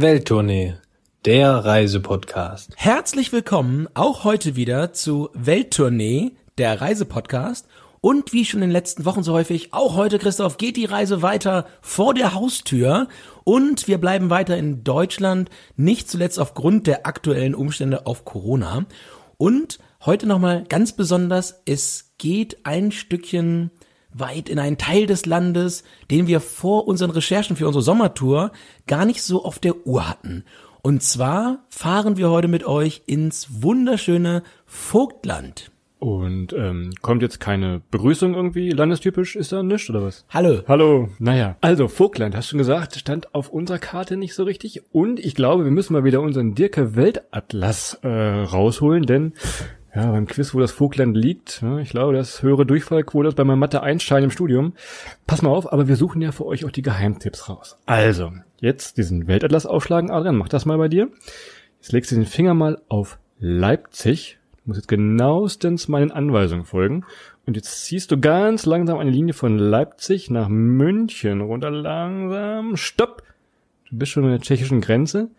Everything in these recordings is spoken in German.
Welttournee, der Reisepodcast. Herzlich willkommen auch heute wieder zu Welttournee, der Reisepodcast. Und wie schon in den letzten Wochen so häufig, auch heute, Christoph, geht die Reise weiter vor der Haustür. Und wir bleiben weiter in Deutschland, nicht zuletzt aufgrund der aktuellen Umstände auf Corona. Und heute nochmal ganz besonders, es geht ein Stückchen weit in einen Teil des Landes, den wir vor unseren Recherchen für unsere Sommertour gar nicht so auf der Uhr hatten. Und zwar fahren wir heute mit euch ins wunderschöne Vogtland. Und ähm, kommt jetzt keine Begrüßung irgendwie landestypisch? Ist da nichts oder was? Hallo. Hallo. Naja, also Vogtland, hast du schon gesagt, stand auf unserer Karte nicht so richtig. Und ich glaube, wir müssen mal wieder unseren Dirke Weltatlas äh, rausholen, denn ja, beim Quiz, wo das Vogtland liegt, ich glaube, das höhere Durchfallquote ist bei meinem Mathe Einstein im Studium. Pass mal auf, aber wir suchen ja für euch auch die Geheimtipps raus. Also, jetzt diesen Weltatlas aufschlagen, Adrian, mach das mal bei dir. Jetzt legst du den Finger mal auf Leipzig. Du musst jetzt genauestens meinen Anweisungen folgen. Und jetzt ziehst du ganz langsam eine Linie von Leipzig nach München runter langsam. Stopp! Du bist schon an der tschechischen Grenze.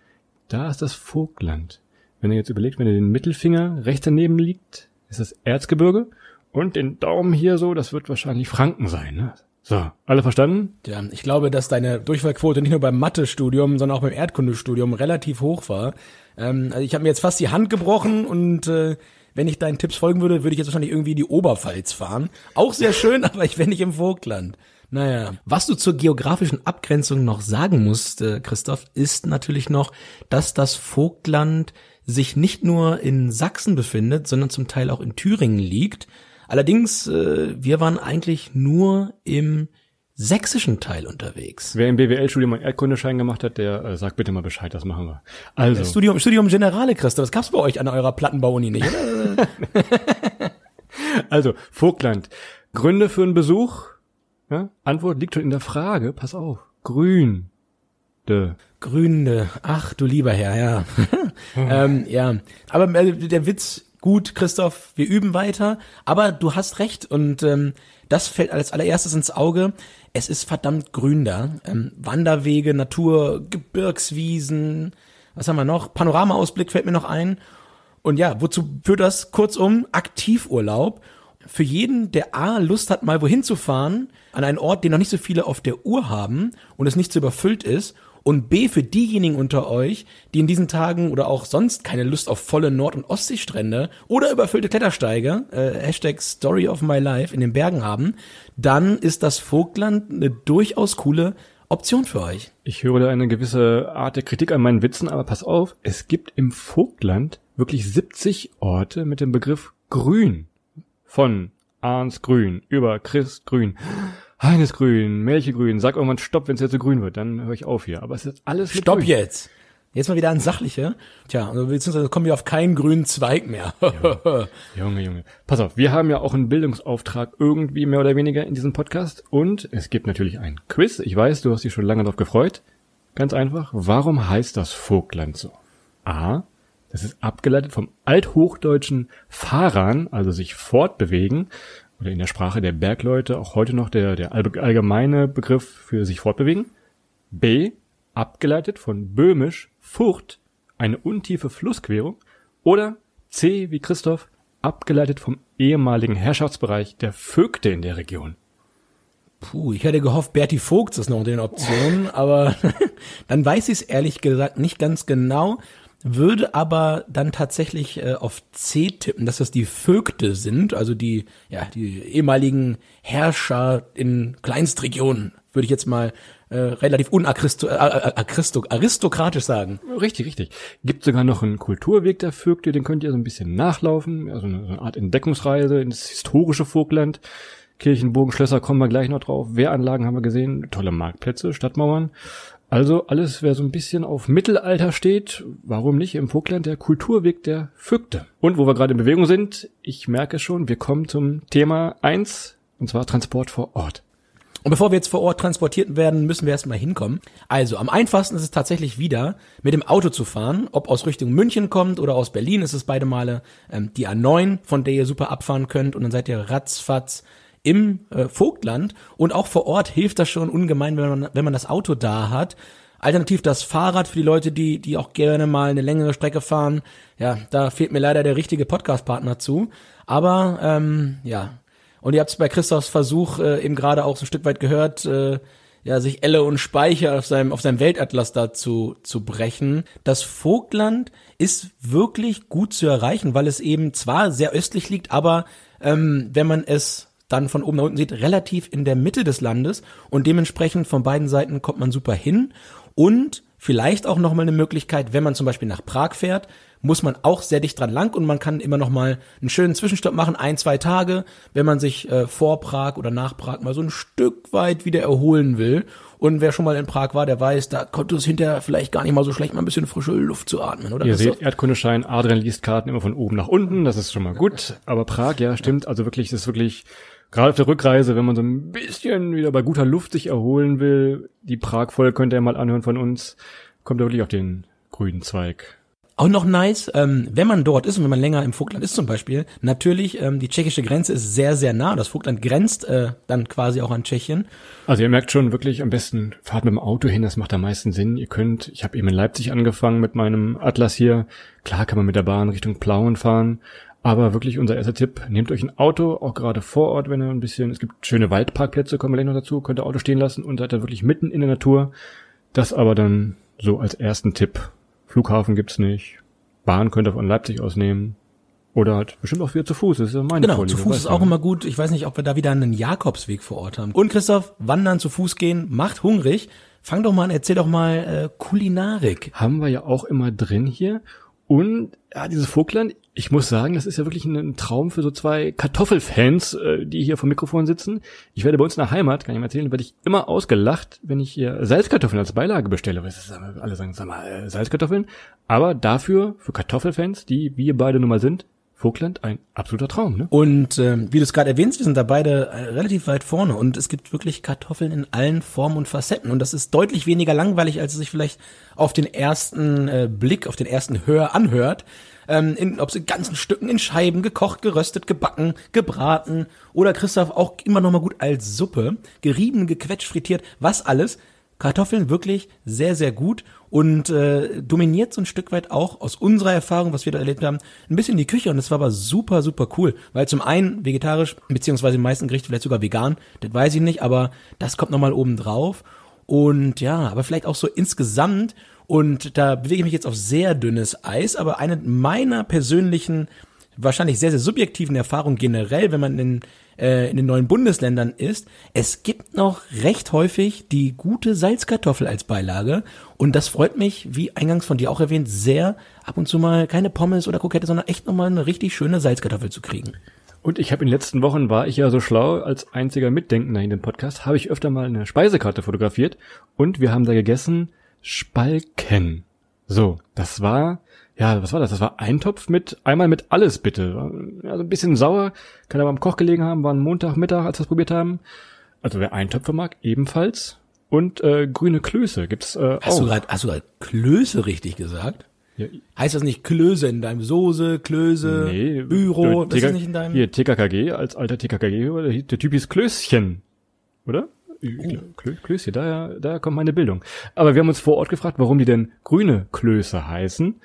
Da ist das Vogtland. Wenn ihr jetzt überlegt, wenn ihr den Mittelfinger rechts daneben liegt, ist das Erzgebirge. Und den Daumen hier so, das wird wahrscheinlich Franken sein. Ne? So, alle verstanden? Ja, ich glaube, dass deine Durchfallquote nicht nur beim Mathestudium, sondern auch beim Erdkundestudium relativ hoch war. Ähm, also ich habe mir jetzt fast die Hand gebrochen und äh, wenn ich deinen Tipps folgen würde, würde ich jetzt wahrscheinlich irgendwie die Oberpfalz fahren. Auch sehr schön, aber ich wäre nicht im Vogtland. Naja, was du zur geografischen Abgrenzung noch sagen musst, äh, Christoph, ist natürlich noch, dass das Vogtland sich nicht nur in Sachsen befindet, sondern zum Teil auch in Thüringen liegt. Allerdings, äh, wir waren eigentlich nur im sächsischen Teil unterwegs. Wer im BWL-Studium einen Erdkundeschein gemacht hat, der äh, sagt bitte mal Bescheid, das machen wir. Also. Studium, Studium Generale, Christoph, das gab's bei euch an eurer Plattenbau-Uni nicht, oder? also, Vogtland. Gründe für einen Besuch? Ja? Antwort liegt schon in der Frage. Pass auf. Grün. De. Gründe. Ach, du lieber Herr, ja. ähm, ja. Aber äh, der Witz, gut, Christoph, wir üben weiter. Aber du hast recht und ähm, das fällt als allererstes ins Auge. Es ist verdammt grün da. Ähm, Wanderwege, Natur, Gebirgswiesen, was haben wir noch? Panoramaausblick fällt mir noch ein. Und ja, wozu führt das? Kurzum, Aktivurlaub. Für jeden, der A, Lust hat, mal wohin zu fahren, an einen Ort, den noch nicht so viele auf der Uhr haben und es nicht so überfüllt ist und B für diejenigen unter euch, die in diesen Tagen oder auch sonst keine Lust auf volle Nord- und Ostseestrände oder überfüllte Klettersteige, äh, Hashtag Story of my life in den Bergen haben, dann ist das Vogtland eine durchaus coole Option für euch. Ich höre da eine gewisse Art der Kritik an meinen Witzen, aber pass auf, es gibt im Vogtland wirklich 70 Orte mit dem Begriff Grün. Von Arns Grün über Christ Grün. Heines Grün, Melchegrün, sag irgendwann Stopp, wenn es jetzt so grün wird, dann höre ich auf hier. Aber es ist alles mit Stopp grün. jetzt. Jetzt mal wieder ein sachlicher. Tja, also beziehungsweise kommen wir auf keinen grünen Zweig mehr. Junge, Junge. Pass auf, wir haben ja auch einen Bildungsauftrag irgendwie mehr oder weniger in diesem Podcast und es gibt natürlich ein Quiz. Ich weiß, du hast dich schon lange darauf gefreut. Ganz einfach, warum heißt das Vogtland so? A, das ist abgeleitet vom althochdeutschen Fahrern, also sich fortbewegen oder in der Sprache der Bergleute auch heute noch der, der allgemeine Begriff für sich fortbewegen. B, abgeleitet von böhmisch Furcht, eine untiefe Flussquerung. Oder C, wie Christoph, abgeleitet vom ehemaligen Herrschaftsbereich der Vögte in der Region. Puh, ich hätte gehofft, Berti Vogt ist noch unter den Optionen, aber dann weiß ich es ehrlich gesagt nicht ganz genau würde aber dann tatsächlich äh, auf C tippen, dass das die Vögte sind, also die, ja, die ehemaligen Herrscher in Kleinstregionen, würde ich jetzt mal äh, relativ unaristokratisch sagen. Richtig, richtig. Gibt sogar noch einen Kulturweg der Vögte, den könnt ihr so ein bisschen nachlaufen, also eine, eine Art Entdeckungsreise ins historische Vogtland. Kirchen, kommen wir gleich noch drauf. Wehranlagen haben wir gesehen, tolle Marktplätze, Stadtmauern. Also alles, wer so ein bisschen auf Mittelalter steht, warum nicht im Vogtland der Kulturweg der Vögte. Und wo wir gerade in Bewegung sind, ich merke schon, wir kommen zum Thema eins und zwar Transport vor Ort. Und bevor wir jetzt vor Ort transportiert werden, müssen wir erstmal hinkommen. Also am einfachsten ist es tatsächlich wieder, mit dem Auto zu fahren. Ob aus Richtung München kommt oder aus Berlin, ist es beide Male ähm, die A9, von der ihr super abfahren könnt. Und dann seid ihr ratzfatz im äh, Vogtland. Und auch vor Ort hilft das schon ungemein, wenn man, wenn man das Auto da hat. Alternativ das Fahrrad für die Leute, die, die auch gerne mal eine längere Strecke fahren. Ja, da fehlt mir leider der richtige Podcast-Partner zu. Aber ähm, ja, und ihr habt es bei Christophs Versuch äh, eben gerade auch so ein Stück weit gehört, äh, ja, sich Elle und Speicher auf seinem, auf seinem Weltatlas da zu, zu brechen. Das Vogtland ist wirklich gut zu erreichen, weil es eben zwar sehr östlich liegt, aber ähm, wenn man es dann von oben nach unten sieht, relativ in der Mitte des Landes und dementsprechend von beiden Seiten kommt man super hin und vielleicht auch nochmal eine Möglichkeit, wenn man zum Beispiel nach Prag fährt, muss man auch sehr dicht dran lang und man kann immer noch mal einen schönen Zwischenstopp machen, ein, zwei Tage, wenn man sich äh, vor Prag oder nach Prag mal so ein Stück weit wieder erholen will. Und wer schon mal in Prag war, der weiß, da kommt es hinterher vielleicht gar nicht mal so schlecht, mal ein bisschen frische Luft zu atmen, oder? Ihr Das seht, ist Erdkundeschein, Adrian liest Karten immer von oben nach unten, das ist schon mal gut. Aber Prag, ja, stimmt, also wirklich, das ist wirklich, gerade auf der Rückreise, wenn man so ein bisschen wieder bei guter Luft sich erholen will, die Prag-Folge könnt ihr mal anhören von uns, kommt ihr wirklich auf den grünen Zweig. Auch noch nice, ähm, wenn man dort ist und wenn man länger im Vogtland ist zum Beispiel, natürlich, ähm, die tschechische Grenze ist sehr, sehr nah. Das Vogtland grenzt äh, dann quasi auch an Tschechien. Also ihr merkt schon wirklich am besten fahrt mit dem Auto hin, das macht am meisten Sinn. Ihr könnt, ich habe eben in Leipzig angefangen mit meinem Atlas hier. Klar kann man mit der Bahn Richtung Plauen fahren, aber wirklich unser erster Tipp, nehmt euch ein Auto, auch gerade vor Ort, wenn ihr ein bisschen, es gibt schöne Waldparkplätze, kommen wir gleich noch dazu, könnt ihr Auto stehen lassen und seid dann wirklich mitten in der Natur. Das aber dann so als ersten Tipp. Flughafen gibt's nicht. Bahn könnt ihr von Leipzig aus nehmen. Oder halt bestimmt auch wieder zu Fuß. Das ist ja meine Genau, Vorliebe, zu Fuß ist auch immer gut. Ich weiß nicht, ob wir da wieder einen Jakobsweg vor Ort haben. Und Christoph, wandern zu Fuß gehen, macht hungrig. Fang doch mal an, erzähl doch mal äh, Kulinarik. haben wir ja auch immer drin hier. Und ja, dieses Vogtland, ich muss sagen, das ist ja wirklich ein, Traum für so zwei Kartoffelfans, äh, die hier vom Mikrofon sitzen. Ich werde bei uns in der Heimat, kann ich mal erzählen, werde ich immer ausgelacht, wenn ich hier Salzkartoffeln als Beilage bestelle. Weil das alle sagen, sag mal, äh, Salzkartoffeln. Aber dafür, für Kartoffelfans, die wir beide nun mal sind, Vogtland ein absoluter Traum, ne? Und ähm, wie du es gerade erwähnst, wir sind da beide äh, relativ weit vorne und es gibt wirklich Kartoffeln in allen Formen und Facetten und das ist deutlich weniger langweilig, als es sich vielleicht auf den ersten äh, Blick, auf den ersten Hör anhört. Ähm, in, ob sie in ganzen Stücken in Scheiben gekocht, geröstet, gebacken, gebraten oder Christoph auch immer noch mal gut als Suppe, gerieben, gequetscht, frittiert, was alles. Kartoffeln wirklich sehr, sehr gut und äh, dominiert so ein Stück weit auch aus unserer Erfahrung, was wir da erlebt haben, ein bisschen die Küche und das war aber super, super cool, weil zum einen vegetarisch, beziehungsweise im meisten Gericht vielleicht sogar vegan, das weiß ich nicht, aber das kommt nochmal oben drauf und ja, aber vielleicht auch so insgesamt und da bewege ich mich jetzt auf sehr dünnes Eis, aber eine meiner persönlichen wahrscheinlich sehr, sehr subjektiven Erfahrungen generell, wenn man in, äh, in den neuen Bundesländern ist, es gibt noch recht häufig die gute Salzkartoffel als Beilage und das freut mich, wie eingangs von dir auch erwähnt, sehr ab und zu mal keine Pommes oder Krokette, sondern echt nochmal eine richtig schöne Salzkartoffel zu kriegen. Und ich habe in den letzten Wochen, war ich ja so schlau, als einziger Mitdenkender in dem Podcast, habe ich öfter mal eine Speisekarte fotografiert und wir haben da gegessen Spalken. So, das war, ja, was war das? Das war ein Topf mit, einmal mit alles bitte. Ja, so ein bisschen sauer, kann aber am Koch gelegen haben, war ein Montagmittag, als wir es probiert haben. Also wer Eintöpfe mag, ebenfalls. Und äh, grüne Klöße gibt's äh, Hast auch. du gerade, hast du gerade Klöße richtig gesagt? Ja, Heißt das nicht Klöße in deinem Soße, Klöße, nee, Büro? Das ist nicht in deinem. Hier, TKKG, als alter TKKG, der, der Typ hieß Klößchen. Oder? Oh. Klö, Klößchen, daher, daher kommt meine Bildung. Aber wir haben uns vor Ort gefragt, warum die denn grüne Klöße heißen.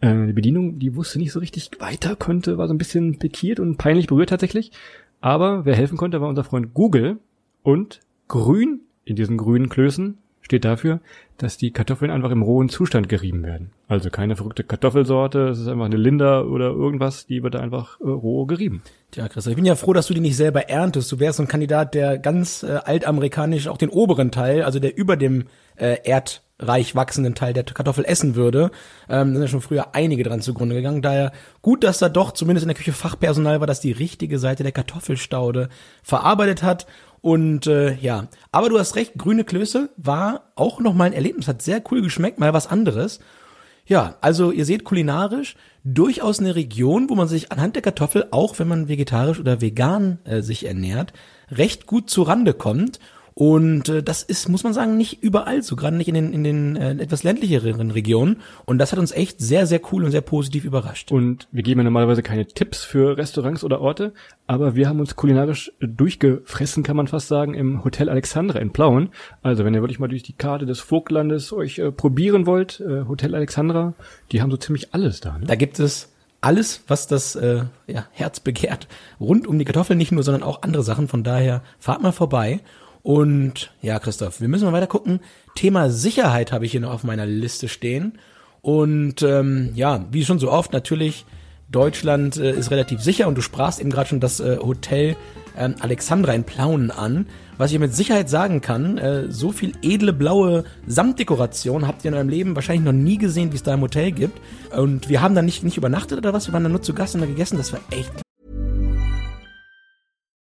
Äh, die Bedienung, die wusste nicht so richtig weiter, konnte, war so ein bisschen pikiert und peinlich berührt tatsächlich. Aber wer helfen konnte, war unser Freund Google. Und grün in diesen grünen Klößen steht dafür, dass die Kartoffeln einfach im rohen Zustand gerieben werden. Also keine verrückte Kartoffelsorte, es ist einfach eine Linder oder irgendwas, die wird einfach äh, roh gerieben. Tja, Christoph, ich bin ja froh, dass du die nicht selber erntest. Du wärst so ein Kandidat, der ganz äh, altamerikanisch auch den oberen Teil, also der über dem äh, Erd reich wachsenden Teil der Kartoffel essen würde. Ähm, sind ja schon früher einige dran zugrunde gegangen. Daher gut, dass da doch zumindest in der Küche Fachpersonal war, das die richtige Seite der Kartoffelstaude verarbeitet hat. Und äh, ja, aber du hast recht, grüne Klöße war auch noch mal ein Erlebnis, hat sehr cool geschmeckt, mal was anderes. Ja, also ihr seht kulinarisch durchaus eine Region, wo man sich anhand der Kartoffel, auch wenn man vegetarisch oder vegan äh, sich ernährt, recht gut zu Rande kommt. Und äh, das ist, muss man sagen, nicht überall so, gerade nicht in den, in den äh, etwas ländlicheren Regionen. Und das hat uns echt sehr, sehr cool und sehr positiv überrascht. Und wir geben ja normalerweise keine Tipps für Restaurants oder Orte, aber wir haben uns kulinarisch durchgefressen, kann man fast sagen, im Hotel Alexandra in Plauen. Also wenn ihr wirklich mal durch die Karte des Vogtlandes euch äh, probieren wollt, äh, Hotel Alexandra, die haben so ziemlich alles da. Ne? Da gibt es alles, was das äh, ja, Herz begehrt, rund um die Kartoffeln nicht nur, sondern auch andere Sachen. Von daher fahrt mal vorbei. Und ja, Christoph, wir müssen mal weiter gucken. Thema Sicherheit habe ich hier noch auf meiner Liste stehen. Und ähm, ja, wie schon so oft, natürlich, Deutschland äh, ist relativ sicher und du sprachst eben gerade schon das äh, Hotel ähm, Alexandra in Plauen an. Was ich mit Sicherheit sagen kann, äh, so viel edle blaue Samtdekoration habt ihr in eurem Leben wahrscheinlich noch nie gesehen, wie es da im Hotel gibt. Und wir haben da nicht, nicht übernachtet oder was, wir waren da nur zu Gast und da gegessen, das war echt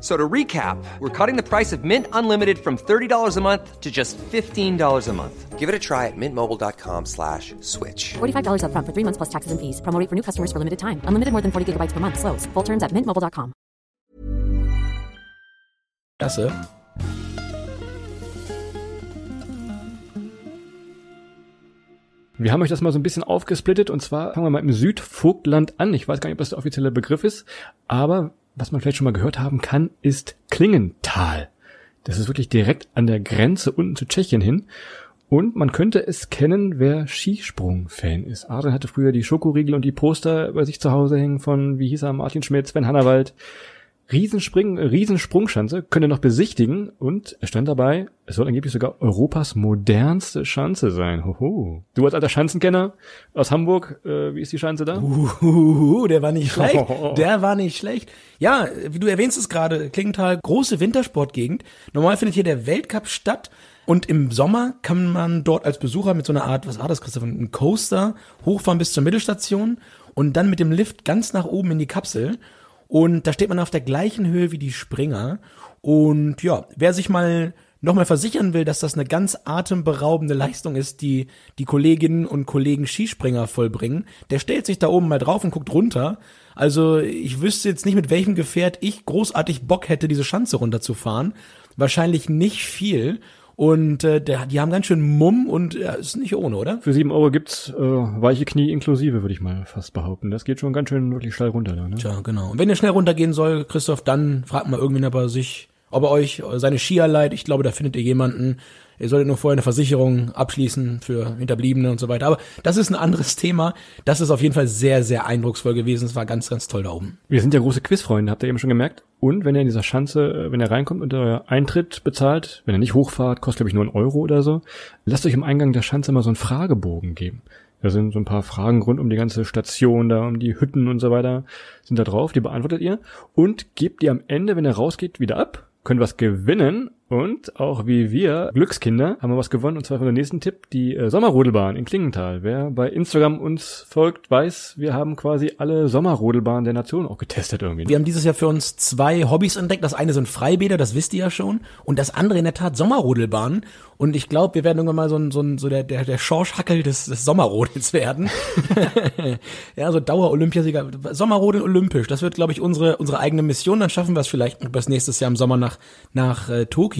So to recap, we're cutting the price of Mint Unlimited from $30 a month to just $15 a month. Give it a try at mintmobile.com slash switch. $45 upfront for three months plus taxes and fees. Promo rate for new customers for limited time. Unlimited more than 40 gigabytes per month. Slows. Full terms at mintmobile.com. klasse. Wir haben euch das mal so ein bisschen aufgesplittet und zwar fangen wir mal im Südvogtland an. Ich weiß gar nicht, ob das der offizielle Begriff ist, aber was man vielleicht schon mal gehört haben kann, ist Klingenthal. Das ist wirklich direkt an der Grenze unten zu Tschechien hin. Und man könnte es kennen, wer Skisprung-Fan ist. Adrian hatte früher die Schokoriegel und die Poster bei sich zu Hause hängen von, wie hieß er, Martin Schmidt, Sven Hannawald. Riesenspring, Riesensprungschanze, könnt ihr noch besichtigen und es stand dabei, es soll angeblich sogar Europas modernste Schanze sein. Hoho. Du als alter Schanzenkenner aus Hamburg, äh, wie ist die Schanze da? Uhuhu, der war nicht schlecht. Der war nicht schlecht. Ja, wie du erwähnst es gerade, Klingenthal, große Wintersportgegend. Normal findet hier der Weltcup statt. Und im Sommer kann man dort als Besucher mit so einer Art, was war das, Christoph, ein Coaster hochfahren bis zur Mittelstation und dann mit dem Lift ganz nach oben in die Kapsel. Und da steht man auf der gleichen Höhe wie die Springer. Und ja, wer sich mal nochmal versichern will, dass das eine ganz atemberaubende Leistung ist, die die Kolleginnen und Kollegen Skispringer vollbringen, der stellt sich da oben mal drauf und guckt runter. Also ich wüsste jetzt nicht, mit welchem Gefährt ich großartig Bock hätte, diese Schanze runterzufahren. Wahrscheinlich nicht viel. Und äh, der, die haben ganz schön Mumm und ja, ist nicht ohne, oder? Für sieben Euro gibt's äh, weiche Knie inklusive, würde ich mal fast behaupten. Das geht schon ganz schön wirklich steil runter da. Ne? Tja, genau. Und wenn ihr schnell runtergehen soll, Christoph, dann fragt mal irgendwen aber sich, ob er euch seine Skier leiht. Ich glaube, da findet ihr jemanden. Ihr solltet nur vorher eine Versicherung abschließen für Hinterbliebene und so weiter. Aber das ist ein anderes Thema. Das ist auf jeden Fall sehr, sehr eindrucksvoll gewesen. Es war ganz, ganz toll da oben. Wir sind ja große Quizfreunde, habt ihr eben schon gemerkt. Und wenn ihr in dieser Schanze, äh, wenn ihr reinkommt und euer Eintritt bezahlt, wenn ihr nicht hochfahrt, kostet glaube ich nur ein Euro oder so, lasst euch im Eingang der Schanze mal so einen Fragebogen geben. Da sind so ein paar Fragen rund um die ganze Station, da um die Hütten und so weiter, sind da drauf, die beantwortet ihr und gebt die am Ende, wenn ihr rausgeht, wieder ab, könnt was gewinnen und auch wie wir Glückskinder haben wir was gewonnen und zwar von der nächsten Tipp, die äh, Sommerrodelbahn in Klingenthal. Wer bei Instagram uns folgt, weiß, wir haben quasi alle Sommerrodelbahnen der Nation auch getestet irgendwie. Wir haben dieses Jahr für uns zwei Hobbys entdeckt. Das eine sind Freibäder, das wisst ihr ja schon. Und das andere in der Tat Sommerrodelbahnen. Und ich glaube, wir werden irgendwann mal so, ein, so, ein, so der, der, der Schorschhackel des, des Sommerrodels werden. ja, so Dauer-Olympiasieger. Sommerrodeln olympisch. Das wird, glaube ich, unsere, unsere eigene Mission. Dann schaffen wir es vielleicht bis nächstes Jahr im Sommer nach, nach äh, Tokio.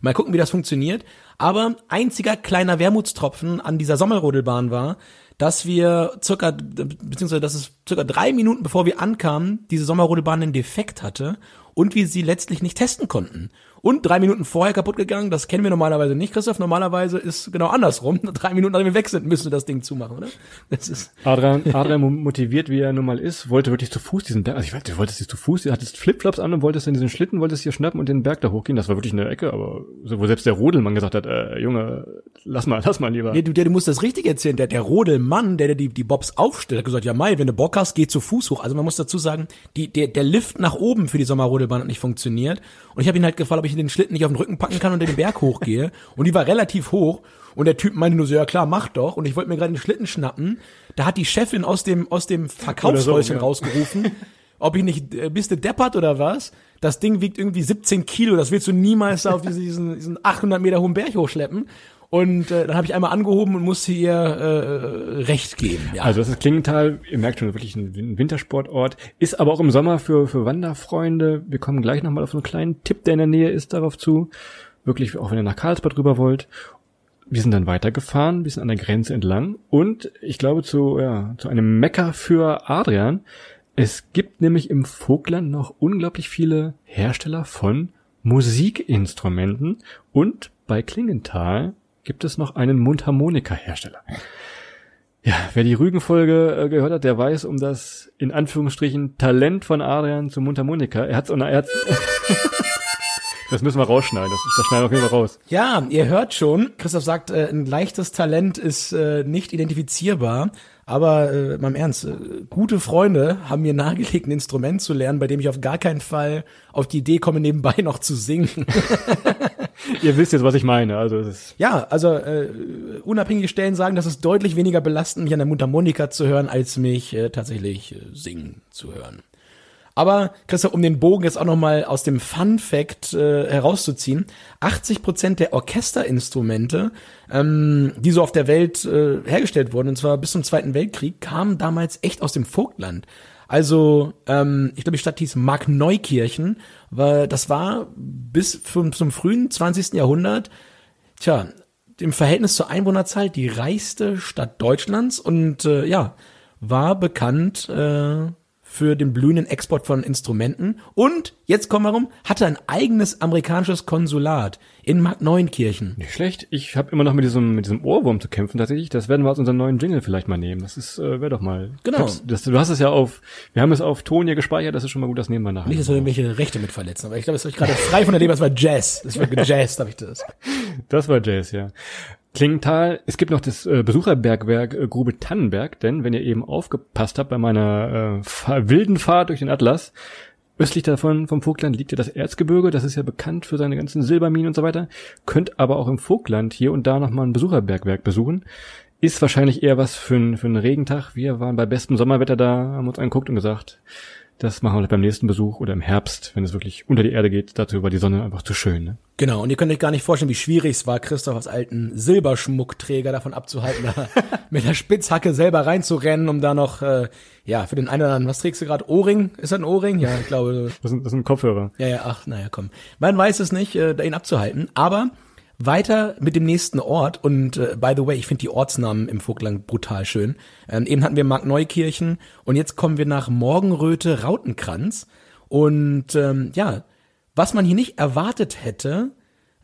Mal gucken, wie das funktioniert. Aber einziger kleiner Wermutstropfen an dieser Sommerrodelbahn war, dass wir circa, beziehungsweise dass es circa drei Minuten bevor wir ankamen, diese Sommerrodelbahn einen Defekt hatte und wir sie letztlich nicht testen konnten. Und drei Minuten vorher kaputt gegangen. Das kennen wir normalerweise nicht, Christoph. Normalerweise ist genau andersrum. Drei Minuten, nachdem wir weg sind, müssen wir das Ding zumachen, oder? Das ist Adrian, Adrian motiviert, wie er nun mal ist, wollte wirklich zu Fuß diesen Berg, also ich weiß, du wolltest jetzt zu Fuß, du hattest Flipflops an und wolltest in diesen Schlitten, wolltest hier schnappen und den Berg da hochgehen. Das war wirklich eine Ecke, aber so, wo selbst der Rodelmann gesagt hat, äh, Junge, lass mal, lass mal lieber. Nee, du, der, du musst das richtig erzählen. Der, der Rodelmann, der, der die, die Bobs aufstellt, hat gesagt, ja Mai, wenn du Bock hast, geh zu Fuß hoch. Also man muss dazu sagen, die, der, der Lift nach oben für die Sommerrodelbahn hat nicht funktioniert. Und ich habe ihn halt gefragt, ob ich den Schlitten nicht auf den Rücken packen kann und den Berg hochgehe. Und die war relativ hoch. Und der Typ meinte nur so, ja klar, mach doch. Und ich wollte mir gerade den Schlitten schnappen. Da hat die Chefin aus dem, aus dem Verkaufshäuschen so, ja. rausgerufen, ob ich nicht, äh, bist du deppert oder was? Das Ding wiegt irgendwie 17 Kilo. Das willst du niemals da auf diesen, diesen, diesen 800 Meter hohen Berg hochschleppen. Und äh, dann habe ich einmal angehoben und musste ihr äh, Recht geben. Ja. Also das ist Klingenthal, ihr merkt schon, wirklich ein Wintersportort, ist aber auch im Sommer für, für Wanderfreunde. Wir kommen gleich nochmal auf einen kleinen Tipp, der in der Nähe ist, darauf zu. Wirklich, auch wenn ihr nach Karlsbad rüber wollt. Wir sind dann weitergefahren, ein bisschen an der Grenze entlang und ich glaube zu, ja, zu einem Mecker für Adrian. Es gibt nämlich im Vogtland noch unglaublich viele Hersteller von Musikinstrumenten und bei Klingenthal gibt es noch einen Mundharmonika-Hersteller. Ja, wer die Rügenfolge äh, gehört hat, der weiß um das in Anführungsstrichen Talent von Adrian zum Mundharmonika. Er hat's, er hat's Das müssen wir rausschneiden. Das, das schneiden wir auf jeden Fall raus. Ja, ihr hört schon, Christoph sagt, äh, ein leichtes Talent ist äh, nicht identifizierbar. Aber äh, mal im Ernst, äh, gute Freunde haben mir nahegelegt, ein Instrument zu lernen, bei dem ich auf gar keinen Fall auf die Idee komme, nebenbei noch zu singen. Ihr wisst jetzt, was ich meine. Also es ist ja, also äh, unabhängige Stellen sagen, dass es deutlich weniger belastend, mich an der Mundharmonika zu hören, als mich äh, tatsächlich äh, singen zu hören. Aber Christoph, um den Bogen jetzt auch noch mal aus dem Fun Fact äh, herauszuziehen: 80 Prozent der Orchesterinstrumente, ähm, die so auf der Welt äh, hergestellt wurden, und zwar bis zum Zweiten Weltkrieg, kamen damals echt aus dem Vogtland. Also, ähm, ich glaube, die Stadt hieß Markneukirchen, weil das war bis zum, zum frühen 20. Jahrhundert, tja, im Verhältnis zur Einwohnerzahl die reichste Stadt Deutschlands und äh, ja, war bekannt äh, für den blühenden Export von Instrumenten und, jetzt kommen wir rum, hatte ein eigenes amerikanisches Konsulat in Markneunkirchen. nicht schlecht. Ich habe immer noch mit diesem mit diesem Ohrwurm zu kämpfen tatsächlich. Das werden wir aus unserem neuen Jingle vielleicht mal nehmen. Das ist äh, wäre doch mal. Genau. Ich Das, du hast es ja auf. Wir haben es auf Ton hier gespeichert. Das ist schon mal gut. Das nehmen wir nachher. Nicht, dass wir irgendwelche Rechte mit verletzen, aber ich glaube, es ist gerade frei von der Leber, es war Jazz. Es war gejazzt, habe ich das. Das war Jazz, ja. Klingenthal, es gibt noch das äh, Besucherbergwerk äh, Grube Tannenberg, denn wenn ihr eben aufgepasst habt bei meiner äh, wilden Fahrt durch den Atlas, östlich davon vom Vogtland liegt ja das Erzgebirge, das ist ja bekannt für seine ganzen Silberminen und so weiter, könnt aber auch im Vogtland hier und da nochmal ein Besucherbergwerk besuchen. Ist wahrscheinlich eher was für, für einen Regentag. Wir waren bei bestem Sommerwetter da, haben uns angeguckt und gesagt, das machen wir beim nächsten Besuch oder im Herbst, wenn es wirklich unter die Erde geht. Dazu war die Sonne einfach zu schön. Ne? Genau, und ihr könnt euch gar nicht vorstellen, wie schwierig es war, Christoph als alten Silberschmuckträger davon abzuhalten, da mit der Spitzhacke selber reinzurennen, um da noch, äh, ja, für den einen oder anderen, was trägst du gerade? Ohrring? Ist das ein Ohrring? Ja, ich glaube, Das sind, das sind Kopfhörer. ja, ja, ach, naja, komm. Man weiß es nicht, äh, da ihn abzuhalten, aber weiter mit dem nächsten Ort und äh, by the way, ich finde die Ortsnamen im Vogtland brutal schön. Ähm, eben hatten wir Markneukirchen und jetzt kommen wir nach Morgenröte Rautenkranz und ähm, ja, was man hier nicht erwartet hätte,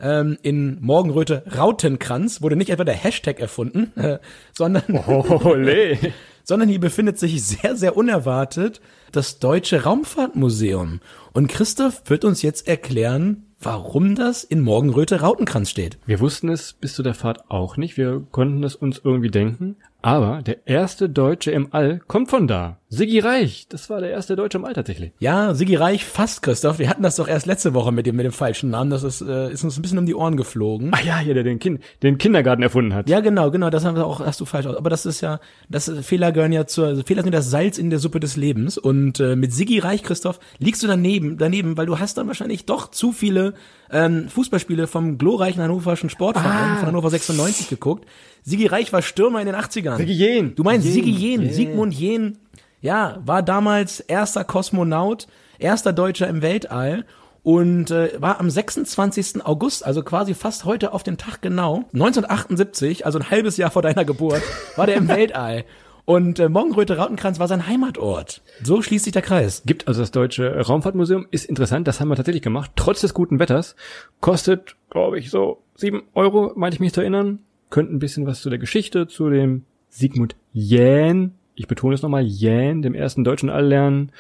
ähm, in Morgenröte Rautenkranz wurde nicht etwa der Hashtag erfunden, äh, sondern sondern hier befindet sich sehr, sehr unerwartet das Deutsche Raumfahrtmuseum. Und Christoph wird uns jetzt erklären, warum das in Morgenröte Rautenkranz steht. Wir wussten es bis zu der Fahrt auch nicht. Wir konnten es uns irgendwie denken. Aber der erste Deutsche im All kommt von da. Siggi Reich. Das war der erste Deutsche im All tatsächlich. Ja, Sigi Reich, fast Christoph. Wir hatten das doch erst letzte Woche mit dem, mit dem falschen Namen. Das ist, äh, ist uns ein bisschen um die Ohren geflogen. Ah ja, hier, der den, kind, den Kindergarten erfunden hat. Ja, genau, genau, das haben wir auch, hast du falsch aus. Aber das ist ja, das Fehler gehören ja zur, also Fehler sind das Salz in der Suppe des Lebens. Und äh, mit Sigi Reich, Christoph, liegst du daneben, daneben, weil du hast dann wahrscheinlich doch zu viele ähm, Fußballspiele vom glorreichen hannoverschen Sportverein von Hannover 96 geguckt. Sigi Reich war Stürmer in den 80ern. Sigi Jähn. Du meinst Jähn. Sigi Jähn, Yeah. Sigmund Jähn, ja, war damals erster Kosmonaut, erster Deutscher im Weltall und äh, war am 26. August, also quasi fast heute auf den Tag genau, 1978, also ein halbes Jahr vor deiner Geburt, war der im Weltall. Und äh, Morgenröte Rautenkranz war sein Heimatort. So schließt sich der Kreis. Gibt also das Deutsche Raumfahrtmuseum, ist interessant, das haben wir tatsächlich gemacht, trotz des guten Wetters. Kostet, glaube ich, so sieben Euro, meinte ich mich zu erinnern. Könnt ein bisschen was zu der Geschichte, zu dem Sigmund Jähn, ich betone es nochmal, Jähn, dem ersten deutschen All lernen.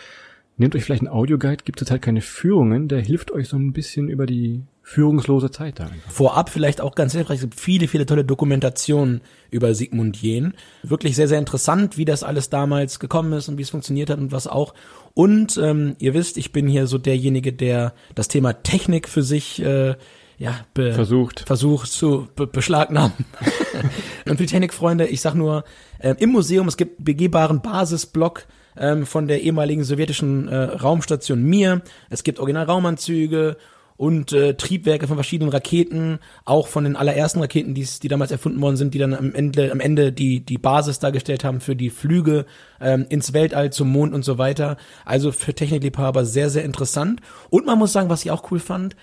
Nehmt euch vielleicht einen Audioguide, gibt zurzeit keine Führungen, der hilft euch so ein bisschen über die führungslose Zeit da einfach. Vorab vielleicht auch ganz hilfreich, es gibt viele, viele tolle Dokumentationen über Sigmund Jähn. Wirklich sehr, sehr interessant, wie das alles damals gekommen ist und wie es funktioniert hat und was auch. Und ähm, ihr wisst, ich bin hier so derjenige, der das Thema Technik für sich äh, ja, be Versucht. versucht zu be beschlagnahmen. und für Technikfreunde, ich sag nur, äh, im Museum, es gibt begehbaren Basisblock ähm, von der ehemaligen sowjetischen äh, Raumstation Mir. Es gibt Originalraumanzüge und äh, Triebwerke von verschiedenen Raketen, auch von den allerersten Raketen, die's, die damals erfunden worden sind, die dann am Ende, am Ende die, die Basis dargestellt haben für die Flüge ähm, ins Weltall, zum Mond und so weiter. Also für Technikliebhaber sehr, sehr interessant. Und man muss sagen, was ich auch cool fand,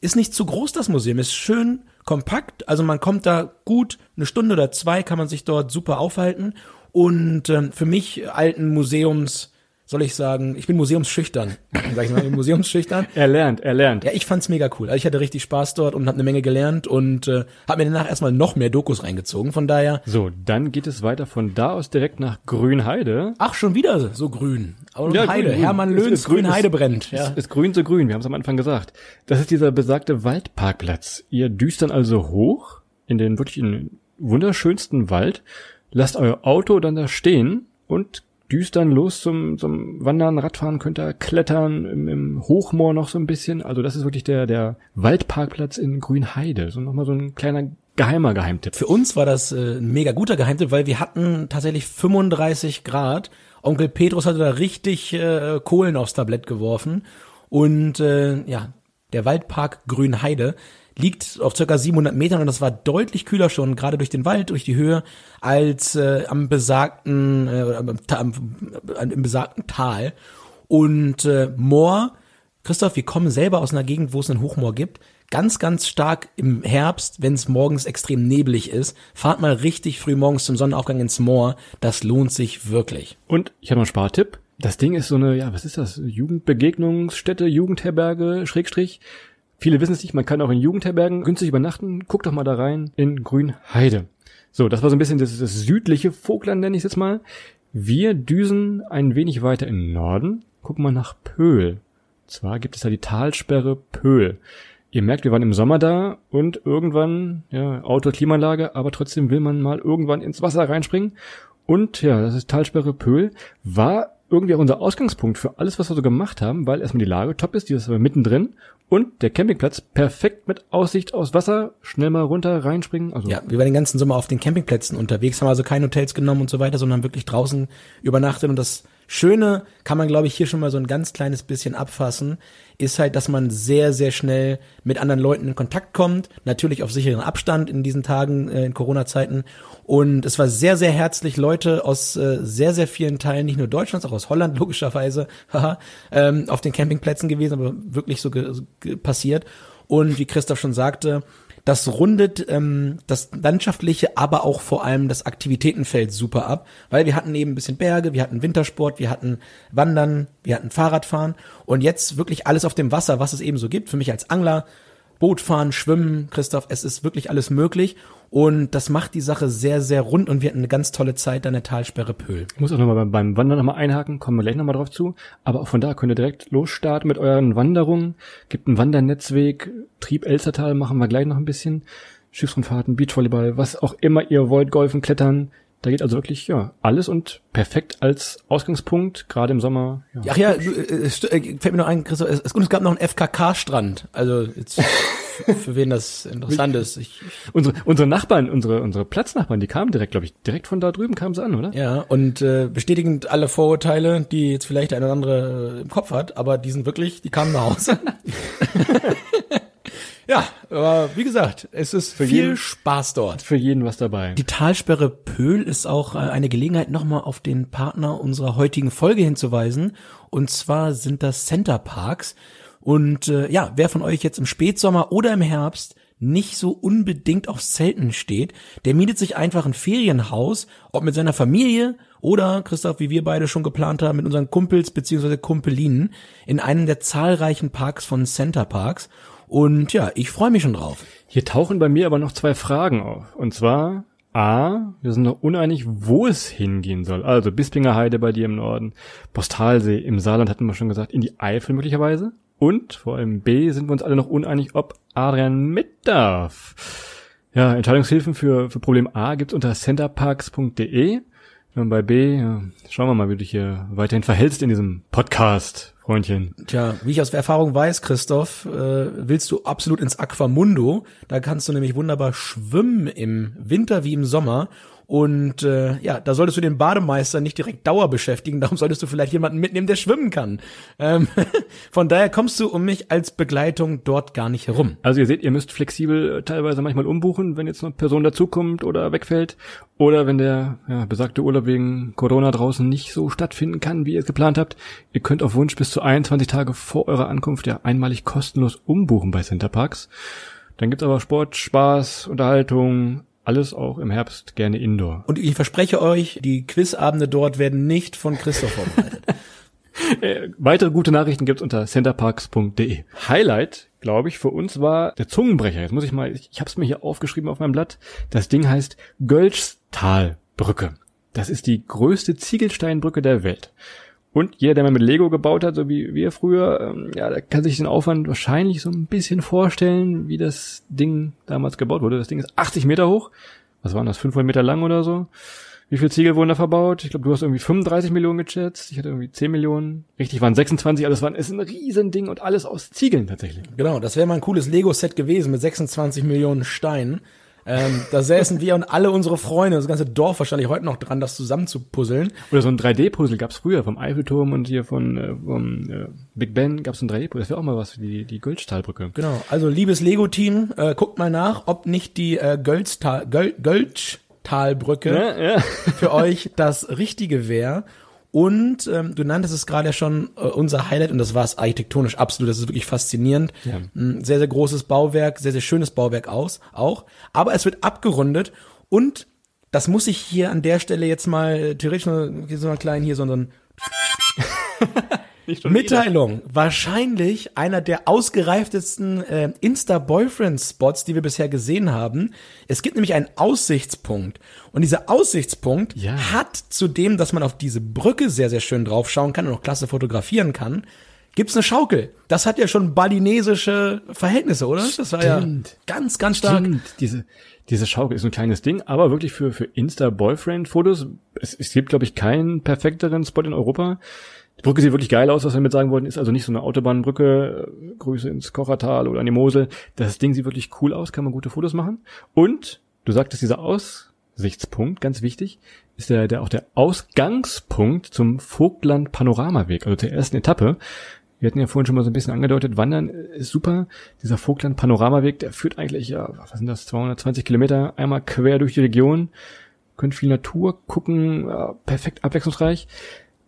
ist nicht zu groß das Museum, ist schön kompakt, also man kommt da gut, eine Stunde oder zwei kann man sich dort super aufhalten. Und ähm, für mich alten Museums, soll ich sagen, ich bin museumsschüchtern, sag ich mal, museumsschüchtern. Er lernt, er lernt. Ja, ich fand's mega cool. Also ich hatte richtig Spaß dort und habe eine Menge gelernt und äh, habe mir danach erstmal noch mehr Dokus reingezogen. Von daher, So, dann geht es weiter von da aus direkt nach Grünheide. ach schon wieder so grün. Und Ja, Heide, grün, grün. Hermann Löhns grün, Grünheide ist- brennt. Ja. Ist, ist grün so grün, wir haben es am Anfang gesagt. Das ist dieser besagte Waldparkplatz. Ihr düst dann also hoch in den wirklich in den wunderschönsten Wald, lasst euer Auto dann da stehen und düst dann los zum, zum Wandern, Radfahren, könnt ihr klettern, im, im Hochmoor noch so ein bisschen. Also das ist wirklich der, der Waldparkplatz in Grünheide. So nochmal so ein kleiner geheimer Geheimtipp. Für uns war das äh, ein mega guter Geheimtipp, weil wir hatten tatsächlich 35 Grad. Onkel Petrus hatte da richtig äh, Kohlen aufs Tablett geworfen. Und äh, ja, der Waldpark Grünheide liegt auf circa 700 Metern und das war deutlich kühler schon, gerade durch den Wald, durch die Höhe, als äh, am besagten, äh, am, am, am, im besagten Tal. Und äh, Moor, Christoph, wir kommen selber aus einer Gegend, wo es einen Hochmoor gibt. Ganz, ganz stark im Herbst, wenn es morgens extrem neblig ist. Fahrt mal richtig früh morgens zum Sonnenaufgang ins Moor. Das lohnt sich wirklich. Und ich habe noch einen Spartipp. Das Ding ist so eine, ja, was ist das? Jugendbegegnungsstätte, Jugendherberge, Schrägstrich. Viele wissen es nicht, man kann auch in Jugendherbergen günstig übernachten. Guckt doch mal da rein in Grünheide. So, das war so ein bisschen das, das südliche Vogtland, nenne ich jetzt mal. Wir düsen ein wenig weiter in Norden. Gucken mal nach Pöhl. Zwar gibt es da die Talsperre Pöhl. Ihr merkt, wir waren im Sommer da und irgendwann, ja, Auto, Klimaanlage, aber trotzdem will man mal irgendwann ins Wasser reinspringen. Und ja, das ist Talsperre Pöhl, war irgendwie unser Ausgangspunkt für alles, was wir so gemacht haben, weil erstmal die Lage top ist, die ist aber mittendrin und der Campingplatz perfekt mit Aussicht aus Wasser, schnell mal runter reinspringen. Also Ja, wir waren den ganzen Sommer auf den Campingplätzen unterwegs, haben also keine Hotels genommen und so weiter, sondern wirklich draußen übernachtet. Und das Schöne kann man, glaube ich, hier schon mal so ein ganz kleines bisschen abfassen, ist halt, dass man sehr, sehr schnell mit anderen Leuten in Kontakt kommt. Natürlich auf sicheren Abstand in diesen Tagen, äh, in Corona-Zeiten. Und es war sehr, sehr herzlich. Leute aus äh, sehr, sehr vielen Teilen, nicht nur Deutschlands, auch aus Holland, logischerweise, haha, ähm, auf den Campingplätzen gewesen, aber wirklich so passiert. Und wie Christoph schon sagte, das rundet ähm, das landschaftliche, aber auch vor allem das Aktivitätenfeld super ab, weil wir hatten eben ein bisschen Berge, wir hatten Wintersport, wir hatten Wandern, wir hatten Fahrradfahren und jetzt wirklich alles auf dem Wasser, was es eben so gibt. Für mich als Angler, Bootfahren, Schwimmen, Christoph, es ist wirklich alles möglich und das macht die Sache sehr, sehr rund und wir hatten eine ganz tolle Zeit an der Talsperre Pöhl. Ich muss auch nochmal beim, beim Wandern nochmal einhaken, kommen wir gleich nochmal drauf zu. Aber auch von da könnt ihr direkt losstarten mit euren Wanderungen. Gibt einen Wandernetzweg, Trieb Elstertal machen wir gleich noch ein bisschen. Schiffsrundfahrten, Beachvolleyball, was auch immer ihr wollt, Golfen, Klettern. Da geht also wirklich, ja, alles und perfekt als Ausgangspunkt, gerade im Sommer. Ja. Ach ja, äh, äh, fällt mir noch ein, Christoph, es, es, gab noch einen FKK-Strand. Also jetzt, für wen das interessant ist. Ich, Unsere, unsere Nachbarn, unsere, unsere Platznachbarn, die kamen direkt, glaube ich, direkt von da drüben kamen sie an, oder? ja, und äh, bestätigend alle Vorurteile, die jetzt vielleicht der eine oder andere im Kopf hat, aber die sind wirklich, die kamen nach Hause. ja, aber wie gesagt, es ist viel jeden- Spaß dort. Für jeden was dabei. Die Talsperre Pöhl ist auch äh, eine Gelegenheit, nochmal auf den Partner unserer heutigen Folge hinzuweisen. Und zwar sind das Center Parks. Und äh, ja, wer von euch jetzt im Spätsommer oder im Herbst nicht so unbedingt aufs Zelten steht, der mietet sich einfach ein Ferienhaus, ob mit seiner Familie oder, Christoph, wie wir beide schon geplant haben, mit unseren Kumpels beziehungsweise Kumpelinen in einem der zahlreichen Parks von Center Parks. Und ja, ich freue mich schon drauf. Hier tauchen bei mir aber noch zwei Fragen auf. Und zwar, A, wir sind noch uneinig, wo es hingehen soll. Also Bispinger Heide bei dir im Norden, Postalsee im Saarland hatten wir schon gesagt, in die Eifel möglicherweise. Und vor allem B, sind wir uns alle noch uneinig, ob Adrian mit darf. Ja, Entscheidungshilfen für, für Problem A gibt's unter centerparks.de. Und bei B, ja, schauen wir mal, wie du dich hier weiterhin verhältst in diesem Podcast, Freundchen. Tja, wie ich aus Erfahrung weiß, Christoph, äh, willst du absolut ins Aquamundo. Da kannst du nämlich wunderbar schwimmen im Winter wie im Sommer. Und äh, ja, da solltest du den Bademeister nicht direkt Dauer beschäftigen, darum solltest du vielleicht jemanden mitnehmen, der schwimmen kann. Ähm, von daher kommst du um mich als Begleitung dort gar nicht herum. Also ihr seht, ihr müsst flexibel äh, teilweise manchmal umbuchen, wenn jetzt eine Person dazukommt oder wegfällt. Oder wenn der ja, besagte Urlaub wegen Corona draußen nicht so stattfinden kann, wie ihr es geplant habt. Ihr könnt auf Wunsch bis zu 21 Tage vor eurer Ankunft ja einmalig kostenlos umbuchen bei Centerparks. Dann gibt's aber Sport, Spaß, Unterhaltung, alles auch im Herbst gerne indoor. Und ich verspreche euch, die Quizabende dort werden nicht von Christoph vorbereitet. Äh, weitere gute Nachrichten gibt's unter centerparks.de. Highlight, glaube ich, für uns war der Zungenbrecher. Jetzt muss ich mal, ich, ich habe es mir hier aufgeschrieben auf meinem Blatt. Das Ding heißt Gölztalbrücke. Das ist die größte Ziegelsteinbrücke der Welt. Und jeder, der mal mit Lego gebaut hat, so wie wir früher, ähm, ja, der kann sich den Aufwand wahrscheinlich so ein bisschen vorstellen, wie das Ding damals gebaut wurde. Das Ding ist 80 Meter hoch. Was waren das? 500 Meter lang oder so? Wie viel Ziegel wurden da verbaut? Ich glaube, du hast irgendwie 35 Millionen geschätzt. Ich hatte irgendwie 10 Millionen. Richtig, waren 26. Also es war, ist ein Riesending und alles aus Ziegeln tatsächlich. Genau, das wäre mal ein cooles Lego-Set gewesen mit 26 Millionen Steinen. Ähm, da säßen wir und alle unsere Freunde, das ganze Dorf wahrscheinlich heute noch dran, das zusammenzupuzzeln. Oder so ein 3D-Puzzle gab's früher vom Eiffelturm und hier von äh, vom äh, Big Ben gab's ein 3D-Puzzle. Das wäre auch mal was für die, die Gölztalbrücke. Genau, also liebes Lego-Team, äh, guckt mal nach, ob nicht die äh, Gölztal, Göl, Gölztalbrücke Ja, ja. für euch das Richtige wäre. Und ähm, du nanntest es gerade ja schon äh, unser Highlight und das war es architektonisch absolut. Das ist wirklich faszinierend. Ja. Ein sehr, sehr großes Bauwerk, sehr, sehr schönes Bauwerk aus, auch. Aber es wird abgerundet und das muss ich hier an der Stelle jetzt mal theoretisch nur, so mal klein hier, sondern Mitteilung. Wahrscheinlich einer der ausgereiftesten äh, Insta-Boyfriend-Spots, die wir bisher gesehen haben. Es gibt nämlich einen Aussichtspunkt. Und dieser Aussichtspunkt Ja. hat zudem, dass man auf diese Brücke sehr, sehr schön draufschauen kann und auch klasse fotografieren kann, gibt's eine Schaukel. Das hat ja schon balinesische Verhältnisse, oder? Das war Stimmt. ja ganz, ganz stark. Stimmt, diese, diese Schaukel ist ein kleines Ding, aber wirklich für, für Insta-Boyfriend-Fotos, es, es gibt, glaube ich, keinen perfekteren Spot in Europa. Die Brücke sieht wirklich geil aus, was wir damit sagen wollten, ist also nicht so eine Autobahnbrücke, äh, Grüße ins Kochertal oder an die Mosel. Das Ding sieht wirklich cool aus, kann man gute Fotos machen. Und, du sagtest, dieser Aussichtspunkt, ganz wichtig, ist der, der auch der Ausgangspunkt zum Vogtland Panoramaweg, also der ersten Etappe. Wir hatten ja vorhin schon mal so ein bisschen angedeutet, Wandern ist super. Dieser Vogtland Panoramaweg, der führt eigentlich, ja, was sind das, 220 Kilometer einmal quer durch die Region. Könnt viel Natur gucken, perfekt abwechslungsreich.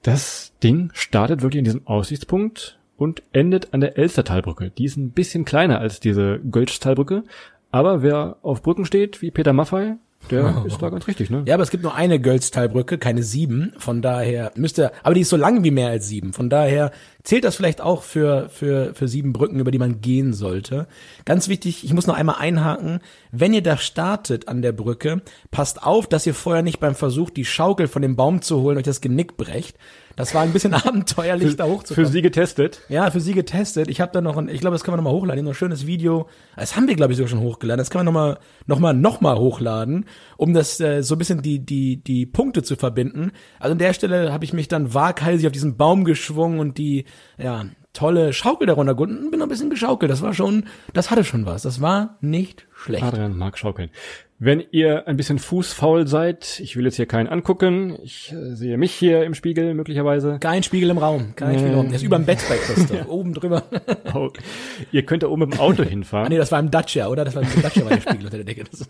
Das Ding startet wirklich in diesem Aussichtspunkt und endet an der Elstertalbrücke. Die ist ein bisschen kleiner als diese Gölztalbrücke. Aber wer auf Brücken steht, wie Peter Maffei, der ist da ganz richtig, ne? Ja, aber es gibt nur eine Gölztalbrücke, keine sieben. Von daher müsste, aber die ist so lang wie mehr als sieben. Von daher zählt das vielleicht auch für, für, für sieben Brücken, über die man gehen sollte. Ganz wichtig, ich muss noch einmal einhaken. Wenn ihr da startet an der Brücke, passt auf, dass ihr vorher nicht beim Versuch, die Schaukel von dem Baum zu holen, euch das Genick brecht. Das war ein bisschen abenteuerlich, da Für hochzukommen. sie getestet. Ja, für sie getestet. Ich habe da noch ein, ich glaube, das können wir nochmal hochladen. Noch ein schönes Video. Das haben wir, glaube ich, sogar schon hochgeladen. Das kann man nochmal, nochmal, nochmal hochladen, um das äh, so ein bisschen die, die, die Punkte zu verbinden. Also an der Stelle habe ich mich dann waghalsig auf diesen Baum geschwungen und die, ja, tolle Schaukel darunter und bin noch ein bisschen geschaukelt. Das war schon, das hatte schon was. Das war nicht schlecht. Adrian mag schaukeln. Wenn ihr ein bisschen fußfaul seid, ich will jetzt hier keinen angucken, ich äh, sehe mich hier im Spiegel möglicherweise. Kein Spiegel im Raum. Kein Spiegel im Raum. Der ist über dem Bett bei Christoph. Oben drüber. Oh, ihr könnt da oben mit dem Auto Ah, hinfahren. nee, das war im Dacia, oder? Das war im Dacia war der Spiegel unter der Decke. Das,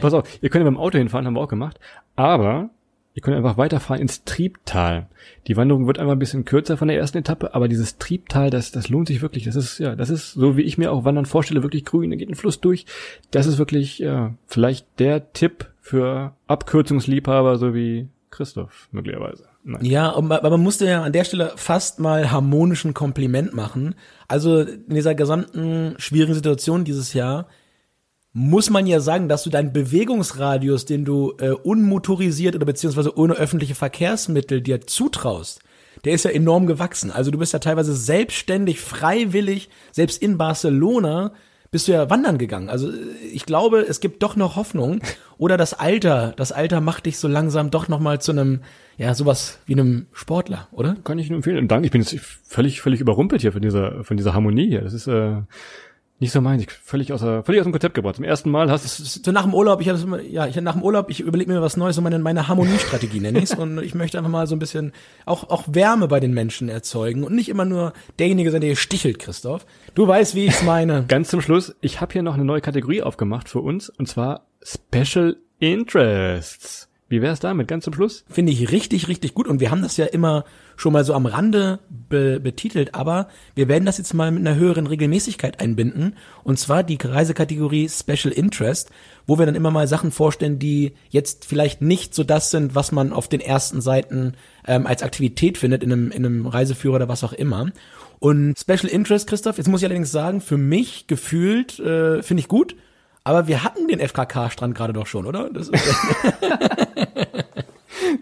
Pass auf, ihr könnt ja mit dem Auto hinfahren, haben wir auch gemacht. Aber Ihr könnt einfach weiterfahren ins Triebtal. Die Wanderung wird einfach ein bisschen kürzer von der ersten Etappe, aber dieses Triebtal, das, das lohnt sich wirklich. Das ist, ja, das ist so, wie ich mir auch Wandern vorstelle, wirklich grün, da geht ein Fluss durch. Das ist wirklich, ja, vielleicht der Tipp für Abkürzungsliebhaber, so wie Christoph, möglicherweise. Nein. Ja, aber man musste ja an der Stelle fast mal harmonischen Kompliment machen. Also in dieser gesamten schwierigen Situation dieses Jahr muss man ja sagen, dass du deinen Bewegungsradius, den du äh, unmotorisiert oder beziehungsweise ohne öffentliche Verkehrsmittel dir zutraust, der ist ja enorm gewachsen. Also du bist ja teilweise selbstständig, freiwillig, selbst in Barcelona bist du ja wandern gegangen. Also ich glaube, es gibt doch noch Hoffnung. Oder das Alter, das Alter macht dich so langsam doch noch mal zu einem, ja, sowas wie einem Sportler, oder? Kann ich nur empfehlen. Danke, ich bin jetzt völlig, völlig überrumpelt hier von dieser, von dieser Harmonie hier. Das ist, äh, nicht so meins. Ich völlig außer, völlig aus dem Konzept gebracht. Zum ersten Mal hast du so nach dem Urlaub. Ich hatte ja, ich nach dem Urlaub. Ich überlege mir was Neues, so meine meine Harmoniestrategie nenne ich's. und ich möchte einfach mal so ein bisschen auch auch Wärme bei den Menschen erzeugen und nicht immer nur derjenige sein, der hier stichelt, Christoph. Du weißt, wie ich's meine. Ganz zum Schluss. Ich habe hier noch eine neue Kategorie aufgemacht für uns und zwar Special Interests. Wie wär's damit? Ganz zum Schluss? Finde ich richtig, richtig gut. Und wir haben das ja immer schon mal so am Rande be betitelt, aber wir werden das jetzt mal mit einer höheren Regelmäßigkeit einbinden. Und zwar die Reisekategorie Special Interest, wo wir dann immer mal Sachen vorstellen, die jetzt vielleicht nicht so das sind, was man auf den ersten Seiten ähm, als Aktivität findet in einem, in einem Reiseführer oder was auch immer. Und Special Interest, Christoph, jetzt muss ich allerdings sagen, für mich gefühlt äh, finde ich gut, aber wir hatten den FKK-Strand gerade doch schon, oder?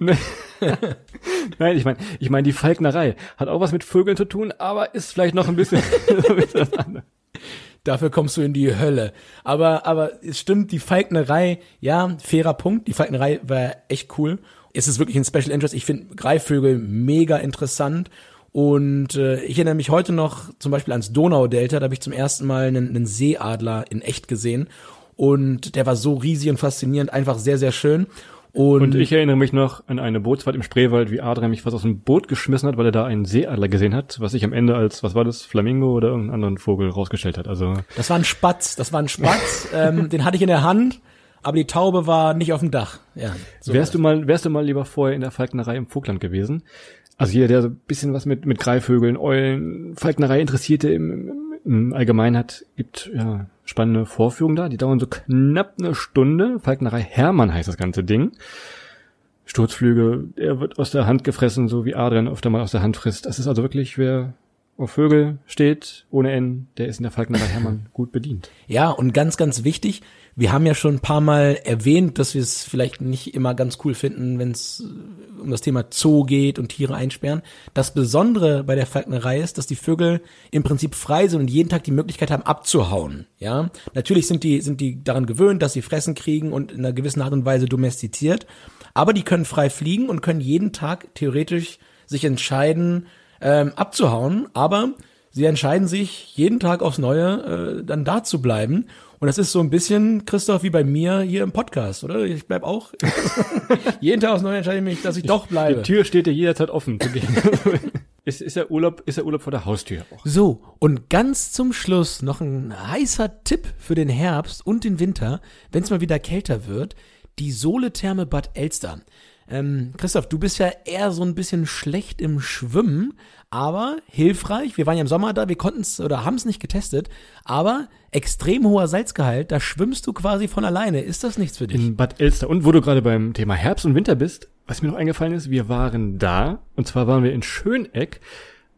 Nein, ich meine, ich meine, die Falknerei hat auch was mit Vögeln zu tun, aber ist vielleicht noch ein bisschen. Dafür kommst du in die Hölle. Aber, aber es stimmt, die Falknerei, ja, fairer Punkt. Die Falknerei war echt cool. Es ist wirklich ein Special Interest. Ich finde Greifvögel mega interessant. Und äh, ich erinnere mich heute noch zum Beispiel ans Donaudelta, da habe ich zum ersten Mal einen, einen Seeadler in echt gesehen. Und der war so riesig und faszinierend, einfach sehr, sehr schön. Und, und, ich erinnere mich noch an eine Bootsfahrt im Spreewald, wie Adrian mich fast aus dem Boot geschmissen hat, weil er da einen Seeadler gesehen hat, was sich am Ende als, was war das, Flamingo oder irgendeinen anderen Vogel rausgestellt hat. Also Das war ein Spatz, das war ein Spatz, ähm, den hatte ich in der Hand, aber die Taube war nicht auf dem Dach. Ja, so wärst du mal, wärst du mal lieber vorher in der Falknerei im Vogtland gewesen? Also jeder, der so ein bisschen was mit, mit Greifvögeln, Eulen, Falknerei Interessierte im, im, im Allgemeinen hat, gibt ja spannende Vorführungen da. Die dauern so knapp eine Stunde. Falknerei Hermann heißt das ganze Ding. Sturzflüge, er wird aus der Hand gefressen, so wie Adrian öfter mal aus der Hand frisst. Das ist also wirklich, wer auf Vögel steht, ohne N, der ist in der Falknerei Hermann gut bedient. Ja, und ganz, ganz wichtig, wir haben ja schon ein paar Mal erwähnt, dass wir es vielleicht nicht immer ganz cool finden, wenn es um das Thema Zoo geht und Tiere einsperren. Das Besondere bei der Falknerei ist, dass die Vögel im Prinzip frei sind und jeden Tag die Möglichkeit haben, abzuhauen. Ja, natürlich sind die, sind die daran gewöhnt, dass sie Fressen kriegen und in einer gewissen Art und Weise domestiziert. Aber die können frei fliegen und können jeden Tag theoretisch sich entscheiden, ähm, abzuhauen. Aber sie entscheiden sich jeden Tag aufs Neue, äh, dann da zu bleiben. Und das ist so ein bisschen, Christoph, wie bei mir hier im Podcast, oder? Ich bleib auch. Jeden Tag aufs Neue entscheide ich mich, dass ich doch bleibe. Die Tür steht dir jederzeit offen zu gehen. ist, ist der Urlaub, ist der Urlaub vor der Haustür auch. So. Und ganz zum Schluss noch ein heißer Tipp für den Herbst und den Winter, wenn es mal wieder kälter wird. Die Soletherme Bad Elster. Ähm, Christoph, du bist ja eher so ein bisschen schlecht im Schwimmen, aber hilfreich. Wir waren ja im Sommer da, wir konnten es oder haben es nicht getestet, aber extrem hoher Salzgehalt, da schwimmst du quasi von alleine. Ist das nichts für dich? In Bad Elster. Und wo du gerade beim Thema Herbst und Winter bist, was mir noch eingefallen ist, wir waren da, und zwar waren wir in Schöneck.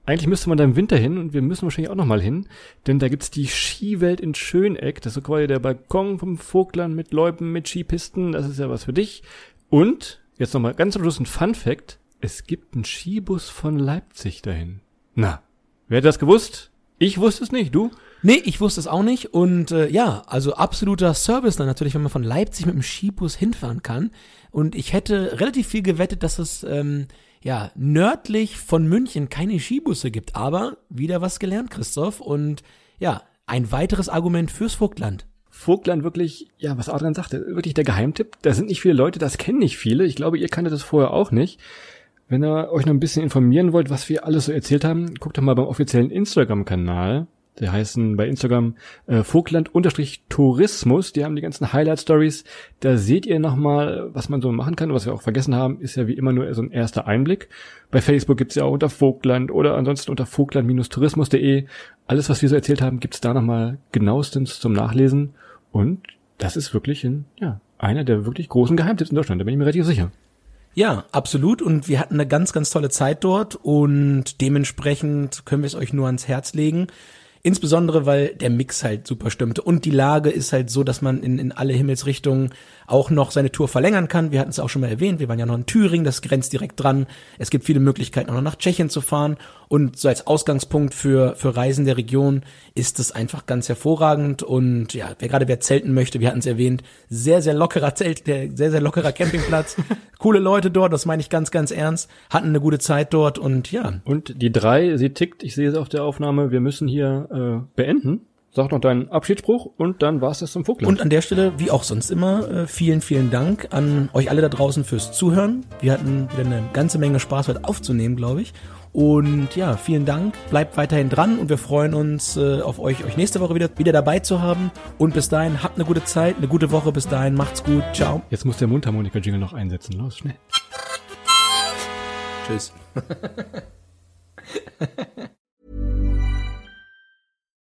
Eigentlich müsste man da im Winter hin und wir müssen wahrscheinlich auch nochmal hin, denn da gibt's die Skiwelt in Schöneck. Das ist so quasi der Balkon vom Vogtland mit Loipen, mit Skipisten. Das ist ja was für dich. Und, jetzt nochmal ganz Schluss ein Fun Fact es gibt einen Skibus von Leipzig dahin. Na, wer hat das gewusst? Ich wusste es nicht, du? Nee, ich wusste es auch nicht. Und äh, ja, also absoluter Service dann natürlich, wenn man von Leipzig mit dem Skibus hinfahren kann. Und ich hätte relativ viel gewettet, dass es ähm, ja nördlich von München keine Skibusse gibt. Aber wieder was gelernt, Christoph. Und ja, ein weiteres Argument fürs Vogtland. Vogtland wirklich, ja, was Adrian sagte, wirklich der Geheimtipp. Da sind nicht viele Leute, das kennen nicht viele. Ich glaube, ihr kanntet das vorher auch nicht. Wenn ihr euch noch ein bisschen informieren wollt, was wir alles so erzählt haben, guckt doch mal beim offiziellen Instagram-Kanal Die heißen bei Instagram äh, Vogtland-Tourismus. Die haben die ganzen Highlight-Stories. Da seht ihr nochmal, was man so machen kann. Was wir auch vergessen haben, ist ja wie immer nur so ein erster Einblick. Bei Facebook gibt's ja auch unter Vogtland oder ansonsten unter vogtland-tourismus.de. Alles, was wir so erzählt haben, gibt's da nochmal genauestens zum Nachlesen. Und das ist wirklich ein, ja, einer der wirklich großen Geheimtipps in Deutschland. Da bin ich mir relativ sicher. Ja, absolut. Und wir hatten eine ganz, ganz tolle Zeit dort und dementsprechend können wir es euch nur ans Herz legen. Insbesondere, weil der Mix halt super stimmte. Und die Lage ist halt so, dass man in, in alle Himmelsrichtungen auch noch seine Tour verlängern kann. Wir hatten es auch schon mal erwähnt. Wir waren ja noch in Thüringen, das grenzt direkt dran. Es gibt viele Möglichkeiten, auch noch nach Tschechien zu fahren. Und so als Ausgangspunkt für, für Reisen der Region ist es einfach ganz hervorragend. Und ja, wer gerade wer zelten möchte, wir hatten es erwähnt, sehr, sehr lockerer Zelt, der sehr, sehr lockerer Campingplatz. Coole Leute dort, das meine ich ganz, ganz ernst. Hatten eine gute Zeit dort und ja. Und die drei, sie tickt, ich sehe es auf der Aufnahme, wir müssen hier äh, beenden. Sag noch deinen Abschiedsspruch und dann war's das zum Vogtland. Und an der Stelle, wie auch sonst immer, äh, vielen, vielen Dank an euch alle da draußen fürs Zuhören. Wir hatten wieder eine ganze Menge Spaß heute aufzunehmen, glaube ich. Und ja, vielen Dank. Bleibt weiterhin dran und wir freuen uns äh, auf euch, euch nächste Woche wieder, wieder dabei zu haben. Und bis dahin, habt eine gute Zeit, eine gute Woche. Bis dahin, macht's gut. Ciao. Jetzt muss der Mundharmonika-Jingle noch einsetzen. Los, schnell. Tschüss.